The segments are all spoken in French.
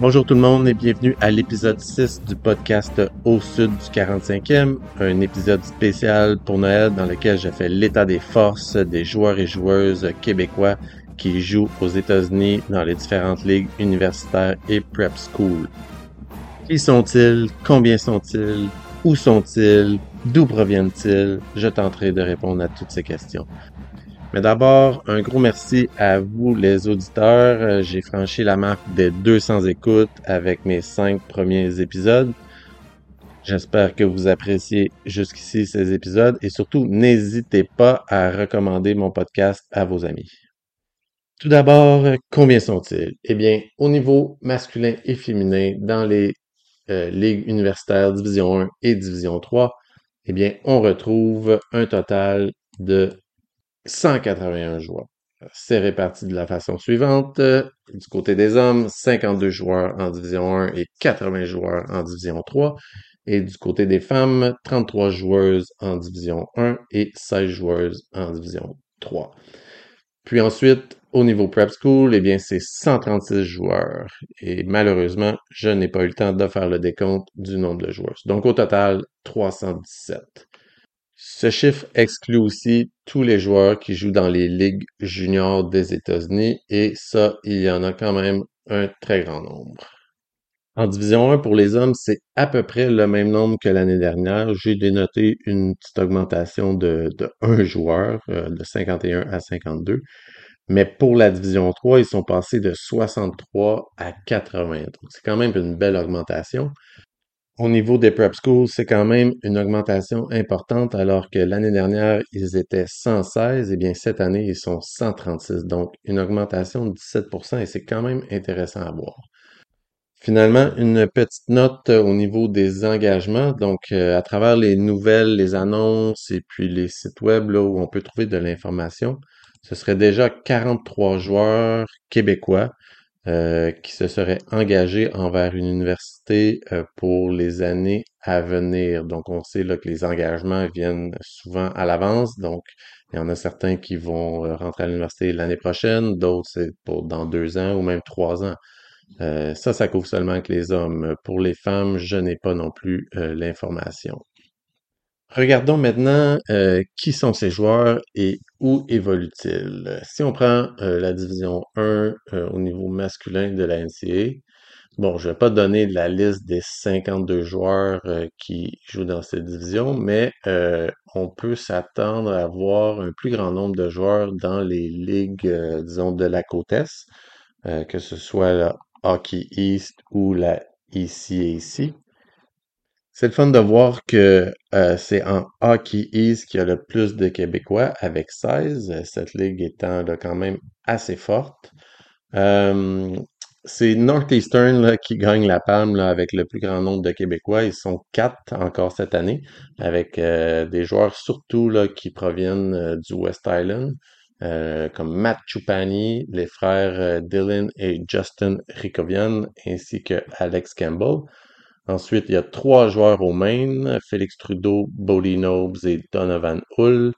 Bonjour tout le monde et bienvenue à l'épisode 6 du podcast Au Sud du 45e, un épisode spécial pour Noël dans lequel je fais l'état des forces des joueurs et joueuses québécois qui jouent aux États-Unis dans les différentes ligues universitaires et prep school. Qui sont-ils? Combien sont-ils? Où sont-ils? D'où proviennent-ils? Je tenterai de répondre à toutes ces questions. Mais d'abord, un gros merci à vous les auditeurs. Euh, j'ai franchi la marque des 200 écoutes avec mes cinq premiers épisodes. J'espère que vous appréciez jusqu'ici ces épisodes et surtout n'hésitez pas à recommander mon podcast à vos amis. Tout d'abord, combien sont-ils? Eh bien, au niveau masculin et féminin, dans les euh, ligues universitaires Division 1 et Division 3, eh bien, on retrouve un total de 181 joueurs. C'est réparti de la façon suivante. Du côté des hommes, 52 joueurs en division 1 et 80 joueurs en division 3. Et du côté des femmes, 33 joueuses en division 1 et 16 joueuses en division 3. Puis ensuite, au niveau prep school, eh bien, c'est 136 joueurs. Et malheureusement, je n'ai pas eu le temps de faire le décompte du nombre de joueurs. Donc, au total, 317. Ce chiffre exclut aussi tous les joueurs qui jouent dans les ligues juniors des États-Unis et ça, il y en a quand même un très grand nombre. En division 1 pour les hommes, c'est à peu près le même nombre que l'année dernière. J'ai dénoté une petite augmentation de, de un joueur, euh, de 51 à 52. Mais pour la division 3, ils sont passés de 63 à 80. Donc, c'est quand même une belle augmentation. Au niveau des prep schools, c'est quand même une augmentation importante alors que l'année dernière, ils étaient 116 et bien cette année, ils sont 136. Donc, une augmentation de 17% et c'est quand même intéressant à voir. Finalement, une petite note au niveau des engagements. Donc, euh, à travers les nouvelles, les annonces et puis les sites web où on peut trouver de l'information, ce serait déjà 43 joueurs québécois euh, qui se serait engagé envers une université euh, pour les années à venir. Donc, on sait là, que les engagements viennent souvent à l'avance. Donc, il y en a certains qui vont euh, rentrer à l'université l'année prochaine, d'autres c'est pour dans deux ans ou même trois ans. ça, ça couvre seulement que les hommes. Pour les femmes, je n'ai pas non plus l'information. Regardons maintenant euh, qui sont ces joueurs et où évoluent-ils. Si on prend euh, la division 1 euh, au niveau masculin de la NCA, bon, je ne vais pas donner la liste des 52 joueurs qui jouent dans cette division, mais on peut s'attendre à voir un plus grand nombre de joueurs dans les ligues, disons, de la côte Est, que ce soit la Hockey East ou la ECAC. C'est le fun de voir que euh, c'est en Hockey East qu'il y a le plus de Québécois avec 16, cette ligue étant quand même assez forte. Euh, c'est Northeastern qui gagne la palme avec le plus grand nombre de Québécois. Ils sont quatre encore cette année, avec euh, des joueurs surtout là, qui proviennent du West Island, comme Matt Chupani, les frères Dylan et Justin Ricovian, ainsi que Alex Campbell. Ensuite, il y a trois joueurs au main, Félix Trudeau, Bodie Nobes et Donovan Hull.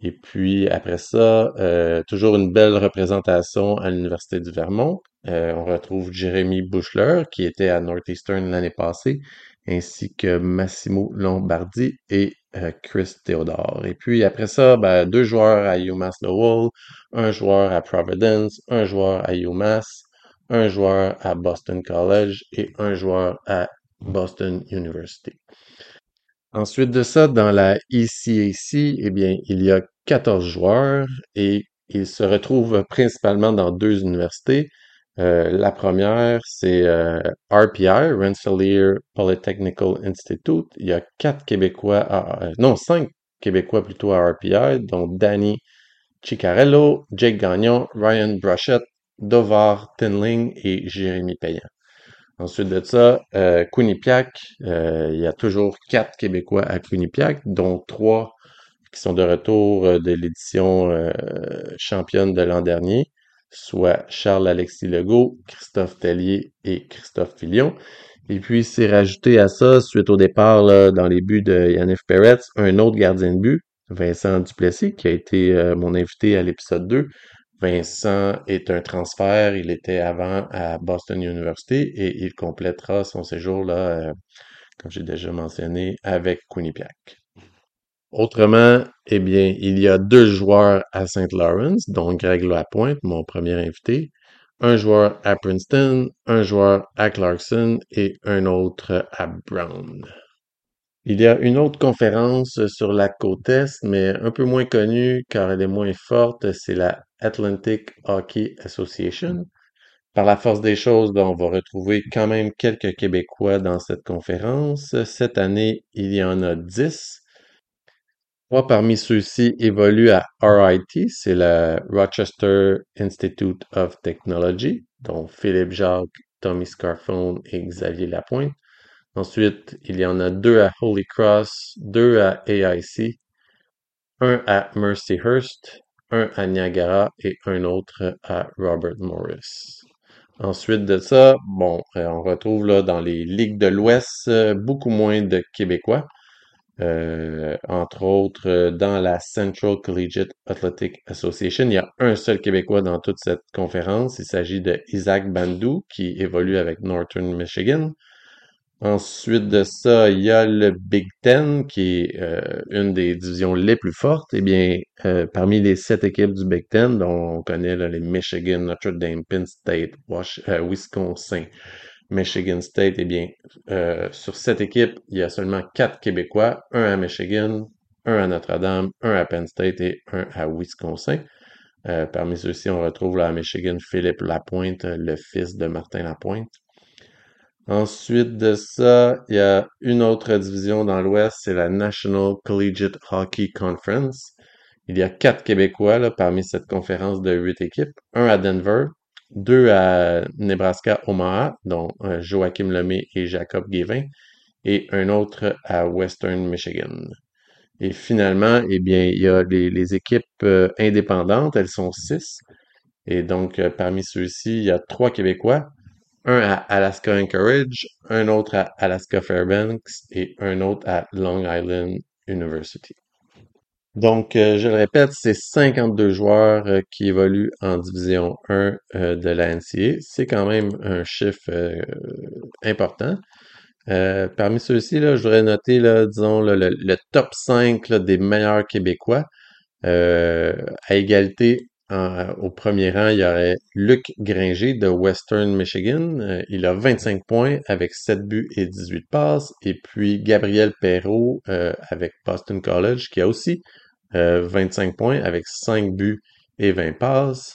Et puis après ça, euh, toujours une belle représentation à l'Université du Vermont. Euh, on retrouve Jérémy Bushler, qui était à Northeastern l'année passée, ainsi que Massimo Lombardi et euh, Chris Theodore. Et puis après ça, ben, deux joueurs à UMass Lowell, un joueur à Providence, un joueur à UMass, un joueur à Boston College et un joueur à Boston University. Ensuite de ça, dans la ECAC, eh bien, il y a 14 joueurs et ils se retrouvent principalement dans deux universités. Euh, la première, c'est euh, RPI, Rensselaer Polytechnical Institute. Il y a quatre Québécois, euh, non, cinq Québécois plutôt à RPI, dont Danny Ciccarello, Jake Gagnon, Ryan Brushett, Dovar Tinling et Jérémy Payan. Ensuite de ça, euh, euh, il y a toujours quatre Québécois à Quinnipiac, dont trois qui sont de retour euh, de l'édition euh, championne de l'an dernier, soit Charles-Alexis Legault, Christophe Tellier et Christophe Filion. Et puis, c'est rajouté à ça, suite au départ là, dans les buts de Yannif Peretz, un autre gardien de but, Vincent Duplessis, qui a été mon invité à l'épisode 2, Vincent est un transfert. Il était avant à Boston University et il complétera son séjour là, euh, comme j'ai déjà mentionné, avec Quinnipiac. Autrement, eh bien, il y a deux joueurs à St. Lawrence, dont Greg Lapointe, mon premier invité, un joueur à Princeton, un joueur à Clarkson et un autre à Brown. Il y a une autre conférence sur la côte Est, mais un peu moins connue car elle est moins forte, c'est la Atlantic Hockey Association. Par la force des choses, on va retrouver quand même quelques Québécois dans cette conférence. Cette année, il y en a dix. Trois parmi ceux-ci évoluent à RIT, c'est la Rochester Institute of Technology, dont Philippe Jacques, Tommy Scarfone et Xavier Lapointe. Ensuite, il y en a deux à Holy Cross, deux à AIC, un à Mercyhurst, un à Niagara et un autre à Robert Morris. Ensuite de ça, bon, euh, on retrouve dans les ligues de l'Ouest euh, beaucoup moins de Québécois. Euh, entre autres, dans la Central Collegiate Athletic Association, il y a un seul Québécois dans toute cette conférence. Il s'agit de Isaac Bandou, qui évolue avec Northern Michigan. Ensuite de ça, il y a le Big Ten, qui est euh, une des divisions les plus fortes. Eh bien, euh, parmi les sept équipes du Big Ten, dont on connaît les Michigan, Notre Dame, Penn State, euh, Wisconsin, Michigan State, eh bien, sur sept équipes, il y a seulement quatre Québécois, un à Michigan, un à Notre-Dame, un à Penn State et un à Wisconsin. parmi ceux-ci, on retrouve là, à Michigan Philippe Lapointe, le fils de Martin Lapointe. Ensuite de ça, il y a une autre division dans l'Ouest, c'est la National Collegiate Hockey Conference. Il y a quatre Québécois là, parmi cette conférence de huit équipes. Un à Denver, deux à Nebraska-Omaha, dont euh, Joachim Lemay et Jacob Guévin, et un autre à Western Michigan. Et finalement, eh bien, il y a les, équipes euh, indépendantes, elles sont six. Et donc, euh, parmi ceux-ci, il y a trois Québécois, un à Alaska Anchorage, un autre à Alaska Fairbanks et un autre à Long Island University. Donc, euh, je le répète, c'est 52 joueurs euh, qui évoluent en Division 1 euh, de la NCA. C'est quand même un chiffre important. parmi ceux-ci, je voudrais noter, disons, le, top 5 des meilleurs Québécois. à égalité au premier rang, il y aurait Luc Gringer de Western Michigan. Euh, il a 25 points avec 7 buts et 18 passes. Et puis Gabriel Perrault euh, avec Boston College qui a aussi 25 euh, points avec 5 buts et 20 passes.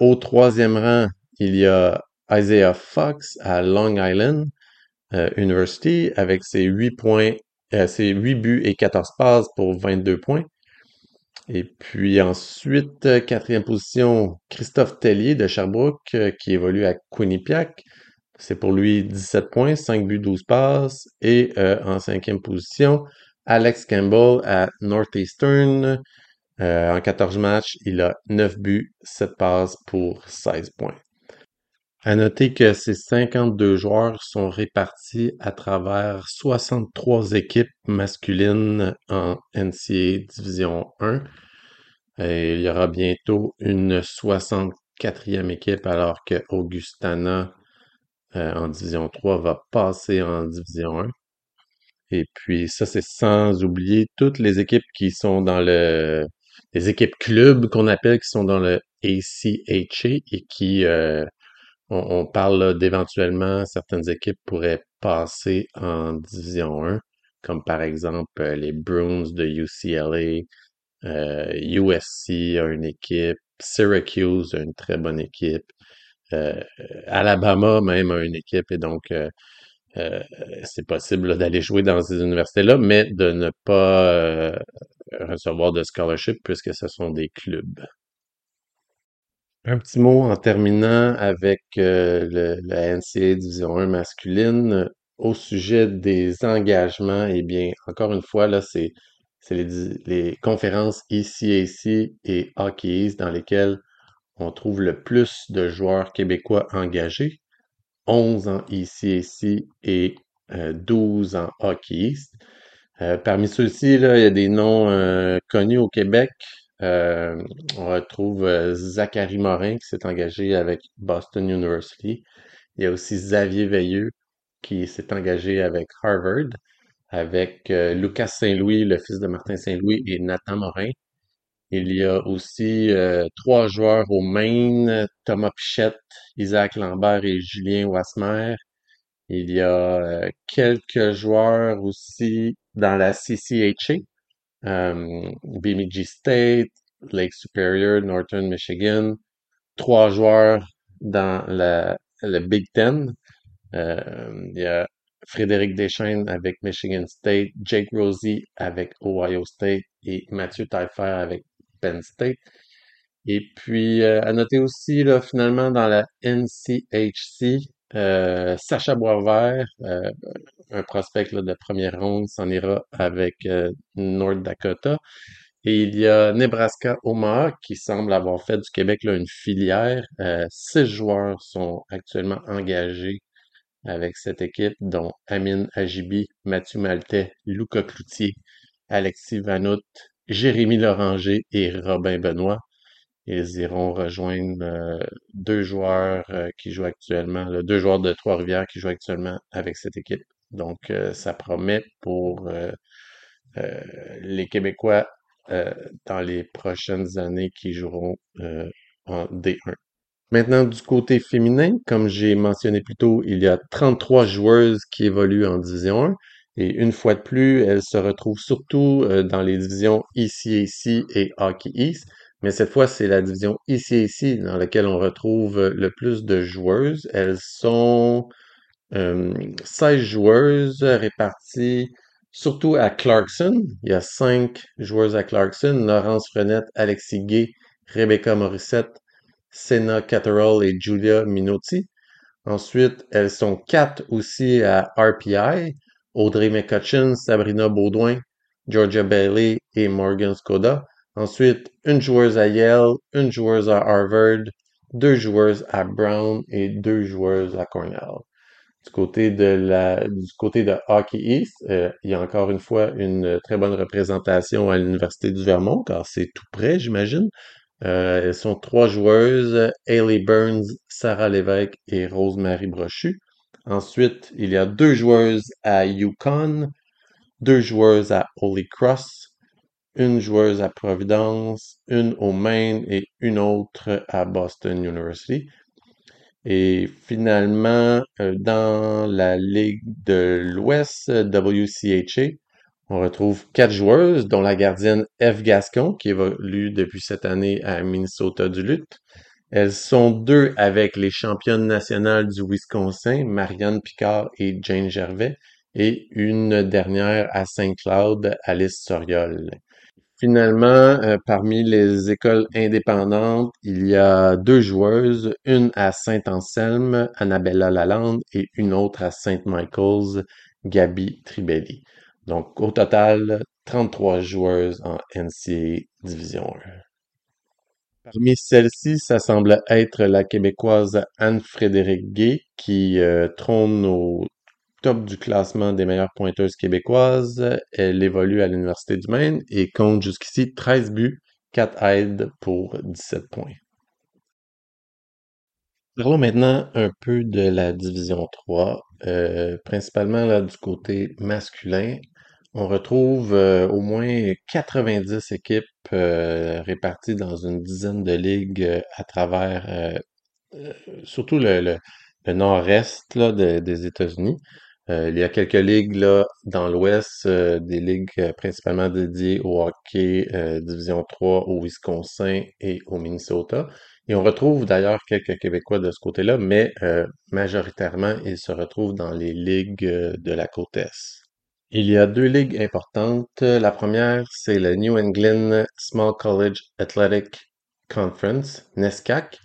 au troisième rang, il y a Isaiah Fox à Long Island University avec ses 8 points, ses 8 buts et 14 passes pour 22 points. Et puis ensuite, euh, quatrième position, Christophe Tellier de Sherbrooke, euh, qui évolue à Quinnipiac. C'est pour lui 17 points, 5 buts, 12 passes. Et euh, en cinquième position, Alex Campbell à Northeastern. en 14 matchs, il a 9 buts, 7 passes pour 16 points. À noter que ces 52 joueurs sont répartis à travers 63 équipes masculines en NCAA Division 1. Et il y aura bientôt une 64e équipe alors que Augustana euh, en Division 3 va passer en Division 1. Et puis ça, c'est sans oublier toutes les équipes qui sont dans le... les équipes clubs qu'on appelle qui sont dans le ACHA et qui... Euh, on, parle d'éventuellement certaines équipes pourraient passer en Division 1, comme par exemple euh, les Bruins de UCLA, USC euh, a une équipe, Syracuse a une très bonne équipe, euh, Alabama même a une équipe, et donc c'est possible d'aller jouer dans ces universités-là, mais de ne pas recevoir de scholarship puisque ce sont des clubs. Un petit mot en terminant avec euh, la NCAA Division 1 masculine au sujet des engagements. Eh bien, encore une fois, là, c'est les, les conférences ECAC et Hockey East dans lesquelles on trouve le plus de joueurs québécois engagés. 11 en ECAC et 12 euh, en Hockey East. Euh, parmi ceux-ci, il y a des noms connus au Québec, Euh, on retrouve euh, Zachary Morin qui s'est engagé avec Boston University. Il y a aussi Xavier Veilleux qui s'est engagé avec Harvard, avec euh, Lucas Saint-Louis, le fils de Martin Saint-Louis, et Nathan Morin. Il y a aussi trois joueurs au Maine, Thomas Pichette, Isaac Lambert et Julien Wasmer. Il y a quelques joueurs aussi dans la CCHA, Bemidji State, Lake Superior, Northern Michigan. Trois joueurs dans la, le Big Ten. Euh, il y a Frédéric Deschaines avec Michigan State, Jake Rosie avec Ohio State et Mathieu Taillefer avec Penn State. Et puis, euh, à noter aussi, là, finalement, dans la NCHC, euh, Sacha Boisvert, euh, un prospect de première ronde, s'en ira avec euh, North Dakota. Et il y a Nebraska Omaha qui semble avoir fait du Québec là, une filière. Euh, six joueurs sont actuellement engagés avec cette équipe, dont Amine Ajibi, Mathieu Maltais, Luca Cloutier, Alexis Vanout, Jérémy Loranger et Robin Benoît. Ils iront rejoindre euh, deux joueurs euh, qui jouent actuellement, deux joueurs de Trois-Rivières qui jouent actuellement avec cette équipe. Donc, euh, ça promet pour les Québécois dans les prochaines années qui joueront en D1. Maintenant, du côté féminin, comme j'ai mentionné plus tôt, il y a 33 joueuses qui évoluent en Division 1. Et une fois de plus, elles se retrouvent surtout dans les divisions ECAC et Hockey East. Mais cette fois, c'est la division ECAC dans laquelle on retrouve euh, le plus de joueuses. Elles sont euh, 16 joueuses réparties surtout à Clarkson. Il y a 5 joueuses à Clarkson. Laurence Frenette, Alexis Gay, Rebecca Morissette, Senna Catterall et Julia Minotti. Ensuite, elles sont quatre aussi à RPI. Audrey McCutcheon, Sabrina Baudouin, Georgia Bailey et Morgan Skoda. Ensuite, une joueuse à Yale, une joueuse à Harvard, deux joueuses à Brown et deux joueuses à Cornell. Du côté de la, du côté de Hockey East, euh, il y a encore une fois une très bonne représentation à l'Université du Vermont, car c'est tout près, j'imagine. Euh, elles sont trois joueuses, Hailey Burns, Sarah Lévesque et Rosemary Brochu. Ensuite, il y a deux joueuses à Yukon, deux joueuses à Holy Cross, une joueuse à Providence, une au Maine et une autre à Boston University. Et finalement, euh, dans la Ligue de l'Ouest, WCHA, on retrouve quatre joueuses, dont la gardienne Eve Gascon, qui évolue depuis cette année à Minnesota du Lutte. Elles sont deux avec les championnes nationales du Wisconsin, Marianne Picard et Jane Gervais, et une dernière à Saint-Cloud, Alice Soriol. Finalement, euh, parmi les écoles indépendantes, il y a deux joueuses, une à Saint-Anselme, Annabella Lalande, et une autre à Saint-Michael's, Gabi Tribelli. Donc, au total, 33 joueuses en NCAA Division 1. Parmi celles-ci, ça semble être la Québécoise Anne-Frédérique Gay qui euh, trône au top du classement des meilleures pointeuses québécoises. Elle évolue à l'Université du Maine et compte jusqu'ici 13 buts, 4 aides pour 17 points. Parlons maintenant un peu de la Division 3, euh, principalement là, du côté masculin. On retrouve euh, au moins 90 équipes euh, réparties dans une dizaine de ligues à travers surtout le, nord-est des États-Unis. Euh, il y a quelques ligues là dans l'ouest, euh, des ligues euh, principalement dédiées au hockey Division 3 au Wisconsin et au Minnesota. Et on retrouve d'ailleurs quelques Québécois de ce côté-là, mais majoritairement, ils se retrouvent dans les ligues de la côte est. Il y a deux ligues importantes. La première, c'est le New England Small College Athletic Conference, NESCAC.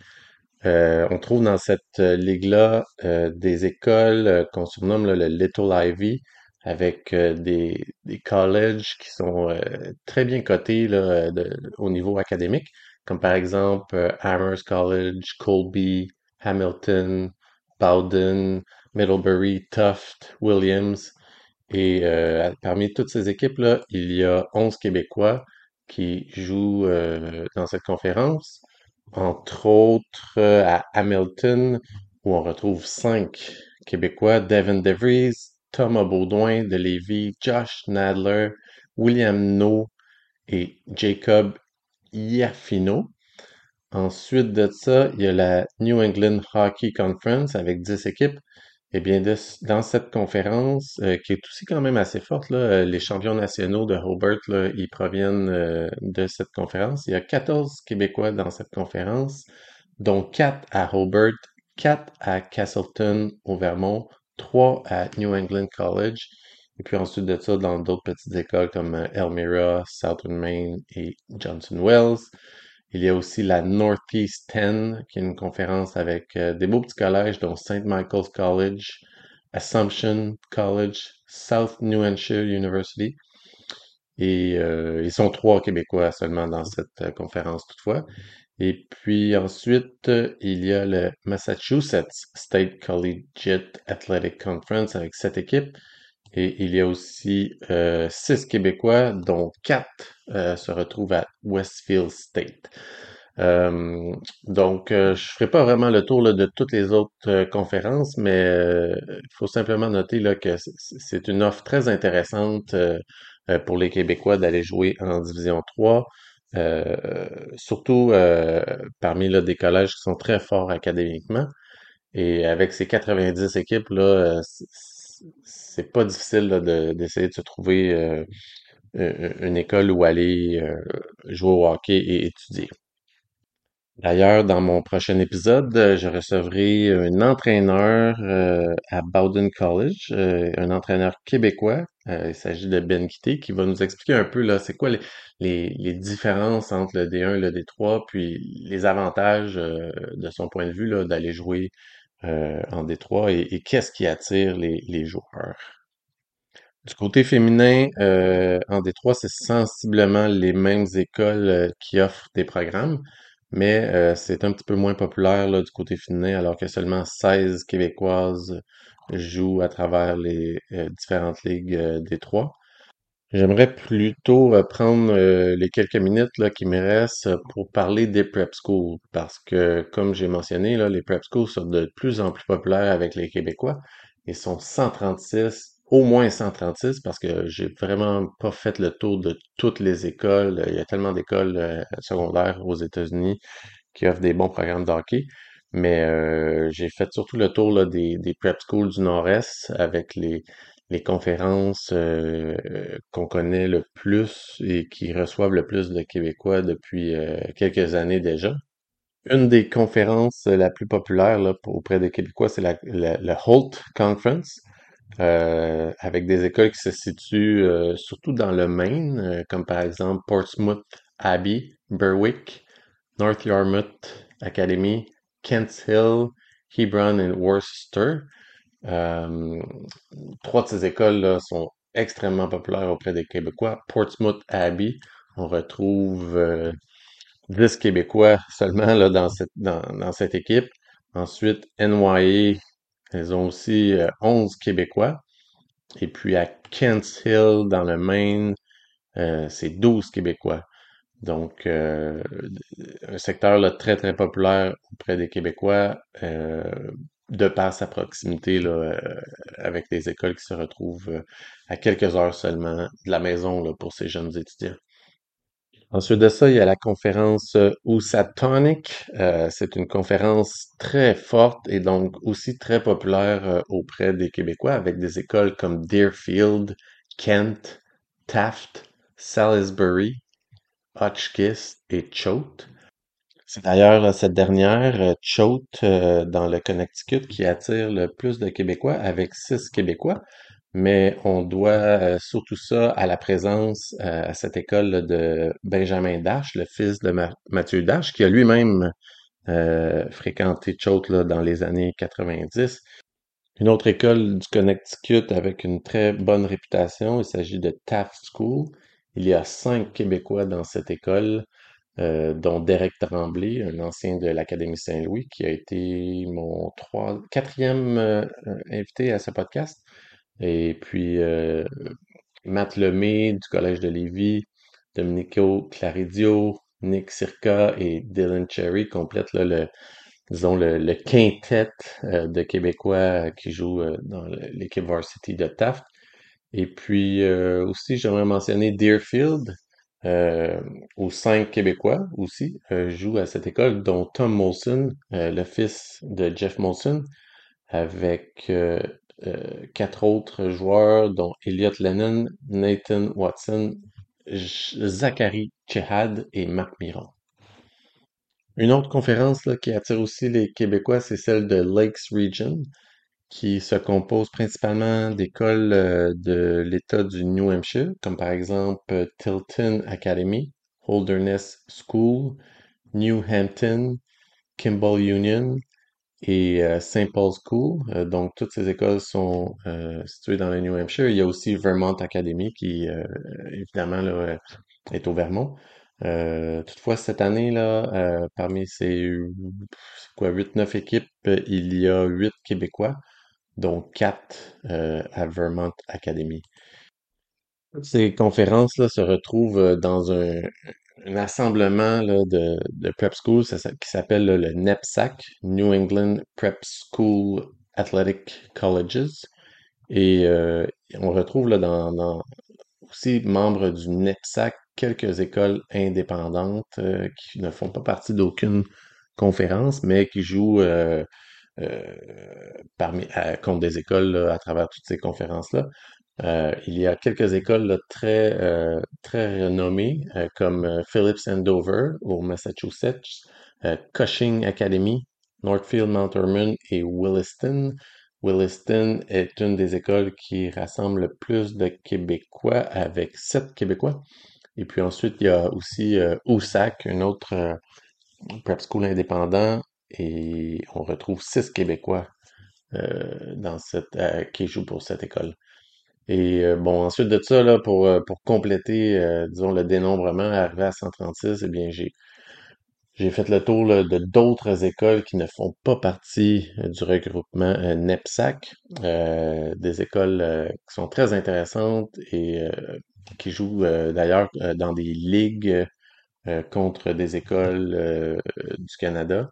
Euh, on trouve dans cette euh, ligue-là euh, des écoles qu'on surnomme là, le Little Ivy, avec des, des colleges qui sont très bien cotés au niveau académique, comme par exemple Amherst College, Colby, Hamilton, Bowdoin, Middlebury, Tufts, Williams. Et parmi toutes ces équipes-là, il y a 11 Québécois qui jouent dans cette conférence, entre autres euh, à Hamilton, où on retrouve cinq Québécois, Devin DeVries, Thomas Baudouin de Josh Nadler, William No et Jacob Iafino. Ensuite de ça, il y a la New England Hockey Conference avec 10 équipes. Eh bien, dans cette conférence, euh, qui est aussi quand même assez forte, euh, les champions nationaux de Hobart, ils proviennent euh, de cette conférence. Il y a 14 Québécois dans cette conférence, dont 4 à Hobart, 4 à Castleton au Vermont, 3 à New England College, et puis ensuite de ça, dans d'autres petites écoles comme Elmira, Southern Maine et Johnson Wells. Il y a aussi la Northeast 10, qui est une conférence avec euh, des beaux petits collèges, dont St. Michael's College, Assumption College, South New Hampshire University. Et euh, ils sont trois Québécois seulement dans cette euh, conférence toutefois. Et puis ensuite, il y a le Massachusetts State Collegiate Athletic Conference avec sept équipes. Et il y a aussi euh, six Québécois, dont quatre euh, se retrouvent à Westfield State. Euh, donc, euh, je ferai pas vraiment le tour là, de toutes les autres euh, conférences, mais euh, il faut simplement noter là, que c'est une offre très intéressante euh, euh, pour les Québécois d'aller jouer en Division 3, euh, surtout euh, parmi là, des collèges qui sont très forts académiquement. Et avec ces 90 équipes, là, euh, c'est pas difficile d'essayer de se trouver euh, une école où aller euh, jouer au hockey et étudier. D'ailleurs, dans mon prochain épisode, euh, je recevrai un entraîneur à Bowdoin College, un entraîneur québécois. Il s'agit de Ben Quitté, qui va nous expliquer un peu là, c'est quoi les, les, différences entre le D1 et le D3, puis les avantages de son point de vue d'aller jouer euh, en D3 et, et qu'est-ce qui attire les, joueurs? Du côté féminin, euh, en Détroit, c'est sensiblement les mêmes écoles euh, qui offrent des programmes, mais euh, c'est un petit peu moins populaire là, du côté féminin, alors que seulement 16 Québécoises jouent à travers les différentes ligues Détroit. J'aimerais plutôt prendre euh, les quelques minutes là, qui me restent pour parler des prep schools, parce que, comme j'ai mentionné, là, les prep schools sont de plus en plus populaires avec les Québécois. Ils sont 136, au moins 136, parce que j'ai vraiment pas fait le tour de toutes les écoles. Il y a tellement d'écoles euh, secondaires aux États-Unis qui offrent des bons programmes de hockey. Mais euh, j'ai fait surtout le tour là, des, des prep schools du Nord-Est avec les, les conférences euh, qu'on connaît le plus et qui reçoivent le plus de Québécois depuis euh, quelques années déjà. Une des conférences la plus populaire auprès des Québécois, c'est la, Holt Conference, euh, avec des écoles qui se situent surtout dans le Maine, comme par exemple Portsmouth Abbey, Berwick, North Yarmouth Academy, Kent Hill, Hebron et Worcester. Euh, trois de ces écoles-là sont extrêmement populaires auprès des Québécois. Portsmouth Abbey, on retrouve euh, 10 Québécois seulement là, dans cette, dans, dans cette équipe. Ensuite, NYA, ils ont aussi euh, 11 Québécois. Et puis à Kent Hill, dans le Maine, euh, c'est 12 Québécois. Donc, euh, un secteur là, très, très populaire auprès des Québécois, euh, de par sa proximité là, euh, avec les écoles qui se retrouvent euh, à quelques heures seulement de la maison là, pour ces jeunes étudiants. Ensuite de ça, il y a la conférence euh, Housatonic. Euh, c'est une conférence très forte et donc aussi très populaire auprès des Québécois avec des écoles comme Deerfield, Kent, Taft, Salisbury, Hotchkiss et Choate. C'est d'ailleurs euh, cette dernière, euh, Choate, euh, dans le Connecticut, qui attire le plus de Québécois, avec six Québécois. Mais on doit surtout ça à la présence à cette école de Benjamin Dash, le fils de Ma- Mathieu Dash, qui a lui-même fréquenté Choate dans les années 90. Une autre école du Connecticut avec une très bonne réputation, il s'agit de Taft School. Il y a cinq Québécois dans cette école euh, dont Derek Tremblay, un ancien de l'Académie Saint-Louis, qui a été mon quatrième euh, euh, invité à ce podcast. Et puis Matt Lemay du Collège de Lévis, Domenico Claridio, Nick Circa et Dylan Cherry complètent le, le quintet de Québécois qui jouent dans l'équipe varsity de Taft. Et puis aussi, j'aimerais mentionner Deerfield, euh, aux cinq Québécois aussi euh, jouent à cette école, dont Tom Molson, euh, le fils de Jeff Molson, avec quatre autres joueurs, dont Elliot Lennon, Nathan Watson, Zachary Chehad et Marc Miron. Une autre conférence qui attire aussi les Québécois, c'est celle de Lakes Region qui se compose principalement d'écoles euh, de l'État du New Hampshire, comme par exemple euh, Tilton Academy, Holderness School, New Hampton, Kimball Union et euh, St. Paul's School. donc, toutes ces écoles sont situées dans le New Hampshire. Il y a aussi Vermont Academy qui, évidemment, là, est au Vermont. toutefois, cette année, là, parmi ces quoi, 8-9 équipes, il y a 8 Québécois dont quatre euh, à Vermont Academy. Ces conférences-là se retrouvent euh, dans un, assemblement de, prep schools qui s'appelle le NEPSAC, New England Prep School Athletic Colleges. Et euh, on retrouve là dans, aussi membres du NEPSAC quelques écoles indépendantes qui ne font pas partie d'aucune conférence, mais qui jouent euh, parmi, contre des écoles à travers toutes ces conférences-là. Euh, il y a quelques écoles très, euh, très renommées, comme Phillips Andover au Massachusetts, Cushing Academy, Northfield Mount Hermon et Williston. Williston est une des écoles qui rassemble le plus de Québécois avec sept Québécois. Et puis ensuite, il y a aussi euh, USAC, une autre prep school indépendant et on retrouve six Québécois euh, dans cette, euh, qui jouent pour cette école. Et euh, bon, ensuite de ça, là, pour, pour compléter, disons, le dénombrement, arrivé à 136, eh bien, j'ai, j'ai fait le tour de d'autres écoles qui ne font pas partie du regroupement NEPSAC, des écoles qui sont très intéressantes et qui jouent d'ailleurs dans des ligues contre des écoles du Canada.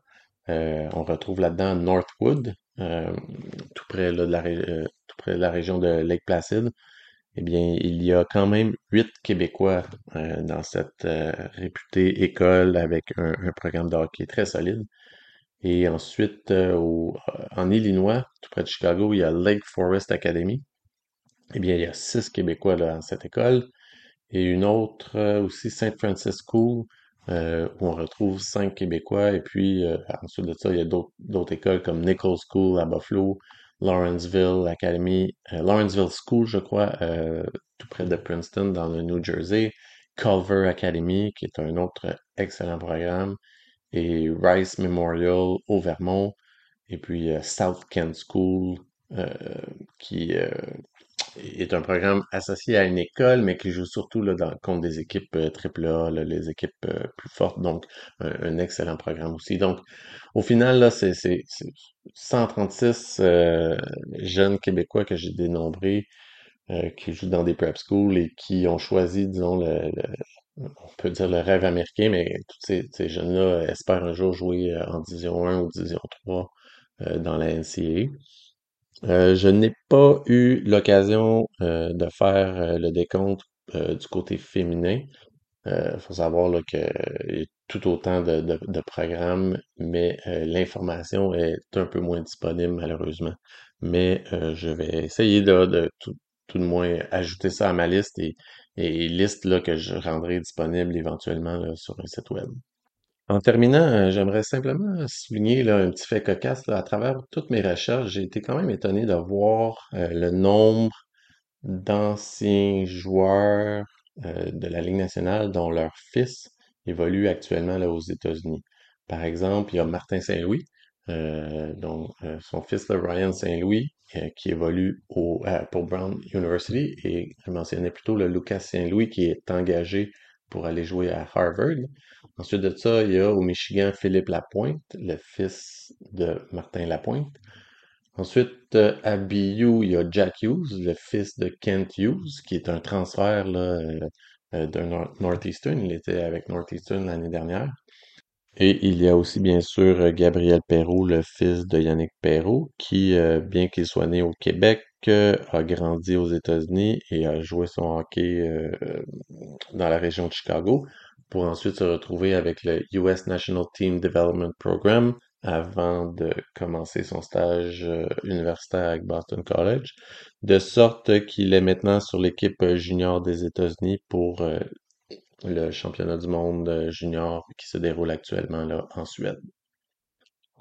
Euh, on retrouve là-dedans Northwood, euh, tout, près, de la, euh, tout près de la région de Lake Placid. Eh bien, il y a quand même huit Québécois dans cette réputée école avec un, programme de hockey très solide. Et ensuite, en Illinois, tout près de Chicago, il y a Lake Forest Academy. Eh bien, il y a six Québécois dans cette école. Et une autre aussi, Saint Francis School, euh, où on retrouve cinq Québécois. Et puis, euh, ensuite de ça, il y a d'autres écoles comme Nichols School à Buffalo, Lawrenceville Academy, euh, Lawrenceville School, je crois, tout près de Princeton, dans le New Jersey, Culver Academy, qui est un autre excellent programme, et Rice Memorial au Vermont, et puis South Kent School, qui est un programme associé à une école, mais qui joue surtout là, dans, contre des équipes euh, AAA, les équipes euh, plus fortes, donc un, excellent programme aussi. Donc, au final, là, c'est 136 euh, jeunes Québécois que j'ai dénombrés qui jouent dans des prep schools et qui ont choisi, disons, le, on peut dire le rêve américain, mais tous ces, ces jeunes-là espèrent un jour jouer en Division 1 ou Division 3 dans la NCAA. Euh, je n'ai pas eu l'occasion euh, de faire euh, le décompte du côté féminin. Il faut savoir là, que y a tout autant de, de- programmes, mais l'information est un peu moins disponible malheureusement. Mais je vais essayer de, de tout, tout de moins ajouter ça à ma liste et, et liste là, que je rendrai disponible éventuellement là, sur un site web. En terminant, euh, j'aimerais simplement souligner un petit fait cocasse. À travers toutes mes recherches, j'ai été quand même étonné de voir euh, le nombre d'anciens joueurs euh, de la Ligue nationale dont leur fils évolue actuellement aux États-Unis. Par exemple, il y a Martin Saint-Louis, dont son fils Ryan Saint-Louis, qui évolue au, pour Brown University, et je mentionnais plutôt le Lucas Saint-Louis qui est engagé pour aller jouer à Harvard. Ensuite de ça, il y a au Michigan Philippe Lapointe, le fils de Martin Lapointe. Ensuite, euh, à BU, il y a Jack Hughes, le fils de Kent Hughes, qui est un transfert là, euh, de Northeastern. Il était avec Northeastern l'année dernière. Et il y a aussi bien sûr Gabriel Perrault, le fils de Yannick Perrault, qui, bien qu'il soit né au Québec, a grandi aux États-Unis et a joué son hockey dans la région de Chicago pour ensuite se retrouver avec le US National Team Development Program avant de commencer son stage euh, universitaire avec Boston College, de sorte qu'il est maintenant sur l'équipe euh, junior des États-Unis pour euh, le championnat du monde junior qui se déroule actuellement là en Suède.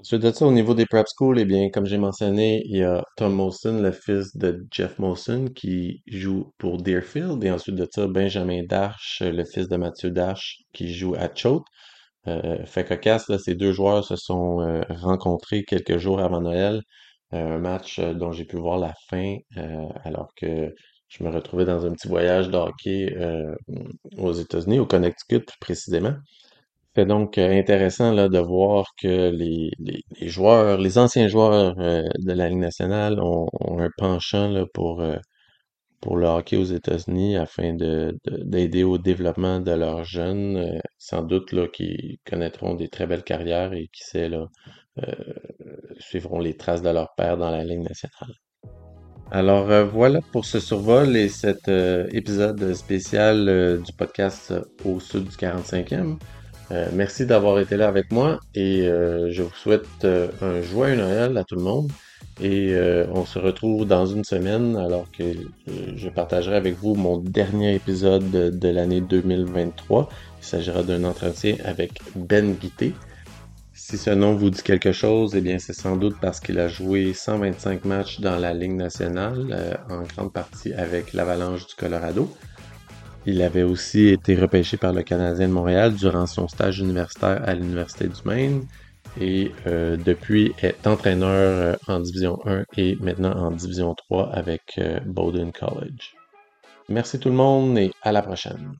Ensuite de ça, au niveau des prep schools, eh bien, comme j'ai mentionné, il y a Tom Molson, le fils de Jeff Molson, qui joue pour Deerfield, et ensuite de ça, Benjamin Darche, le fils de Mathieu Darche, qui joue à Choate. Euh, fait cocasse, là, ces deux joueurs se sont euh, rencontrés quelques jours avant Noël. Euh, un match dont j'ai pu voir la fin alors que je me retrouvais dans un petit voyage de hockey aux États-Unis, au Connecticut plus précisément. C'est donc intéressant là, de voir que les, joueurs, les anciens joueurs de la Ligue nationale ont, un penchant pour pour le hockey aux États-Unis afin de, d'aider au développement de leurs jeunes, euh, sans doute là, qui connaîtront des très belles carrières et qui sait là, euh, suivront les traces de leur père dans la Ligue nationale. Alors euh, voilà pour ce survol et cet épisode spécial du podcast au sud du 45e. Merci d'avoir été là avec moi et je vous souhaite un joyeux Noël à tout le monde. Et euh, on se retrouve dans une semaine alors que euh, je partagerai avec vous mon dernier épisode de, l'année 2023. Il s'agira d'un entretien avec Ben Guité. Si ce nom vous dit quelque chose, eh bien c'est sans doute parce qu'il a joué 125 matchs dans la Ligue nationale, euh, en grande partie avec l'Avalanche du Colorado. Il avait aussi été repêché par le Canadien de Montréal durant son stage universitaire à l'Université du Maine et euh, depuis est entraîneur euh, en Division 1 et maintenant en Division 3 avec euh, Bowdoin College. Merci tout le monde et à la prochaine.